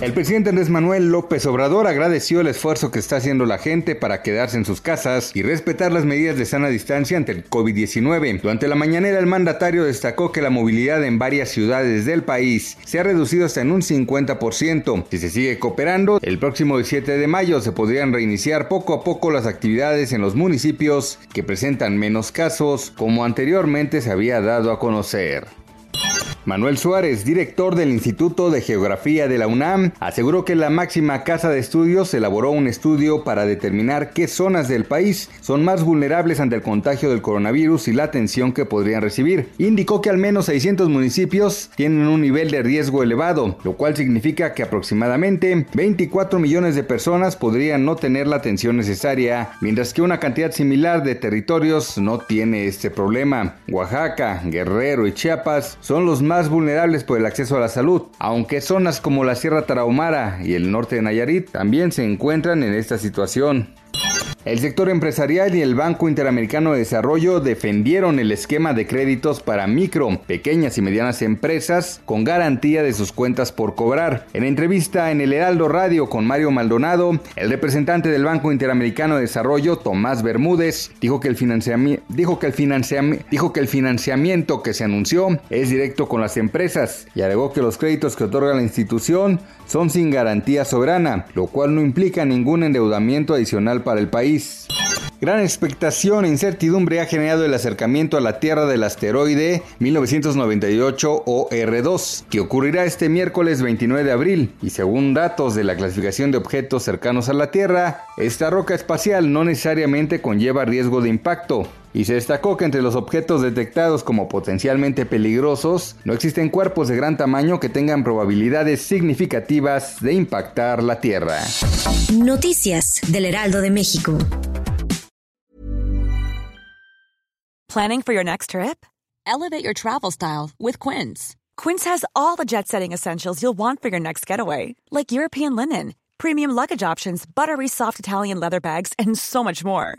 El presidente Andrés Manuel López Obrador agradeció el esfuerzo que está haciendo la gente para quedarse en sus casas y respetar las medidas de sana distancia ante el COVID-19. Durante la mañanera, el mandatario destacó que la movilidad en varias ciudades del país se ha reducido hasta en un 50%. Si se sigue cooperando, el próximo 7 de mayo se podrían reiniciar poco a poco las actividades en los municipios que presentan menos casos, como anteriormente se había dado a conocer. Manuel Suárez, director del Instituto de Geografía de la UNAM, aseguró que la máxima casa de estudios elaboró un estudio para determinar qué zonas del país son más vulnerables ante el contagio del coronavirus y la atención que podrían recibir. Indicó que al menos 600 municipios tienen un nivel de riesgo elevado, lo cual significa que aproximadamente 24 millones de personas podrían no tener la atención necesaria, mientras que una cantidad similar de territorios no tiene este problema. Oaxaca, Guerrero y Chiapas son los más vulnerables por el acceso a la salud, aunque zonas como la Sierra Tarahumara y el norte de Nayarit también se encuentran en esta situación. El sector empresarial y el Banco Interamericano de Desarrollo defendieron el esquema de créditos para micro, pequeñas y medianas empresas con garantía de sus cuentas por cobrar. En entrevista en el Heraldo Radio con Mario Maldonado, el representante del Banco Interamericano de Desarrollo, Tomás Bermúdez, dijo que el, dijo que el, dijo que el financiamiento que se anunció es directo con las empresas y agregó que los créditos que otorga la institución son sin garantía soberana, lo cual no implica ningún endeudamiento adicional para el Gran expectación e incertidumbre ha generado el acercamiento a la Tierra del asteroide 1998 OR2, que ocurrirá este miércoles 29 de abril, y según datos de la clasificación de objetos cercanos a la Tierra, esta roca espacial no necesariamente conlleva riesgo de impacto, y se destacó que entre los objetos detectados como potencialmente peligrosos no existen cuerpos de gran tamaño que tengan probabilidades significativas de impactar la Tierra. Noticias del Heraldo de México. Planning for your next trip? Elevate your travel style with Quince. Quince has all the jet-setting essentials you'll want for your next getaway, like European linen, premium luggage options, buttery soft Italian leather bags, and so much more